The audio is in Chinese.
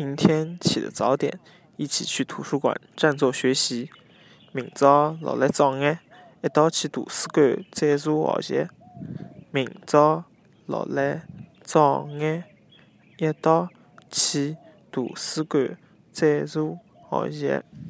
明天起得早点，一起去图书馆占座学习。明朝落来早眼一道去图书馆占座学习。明朝落来早眼一道去图书馆占座学习。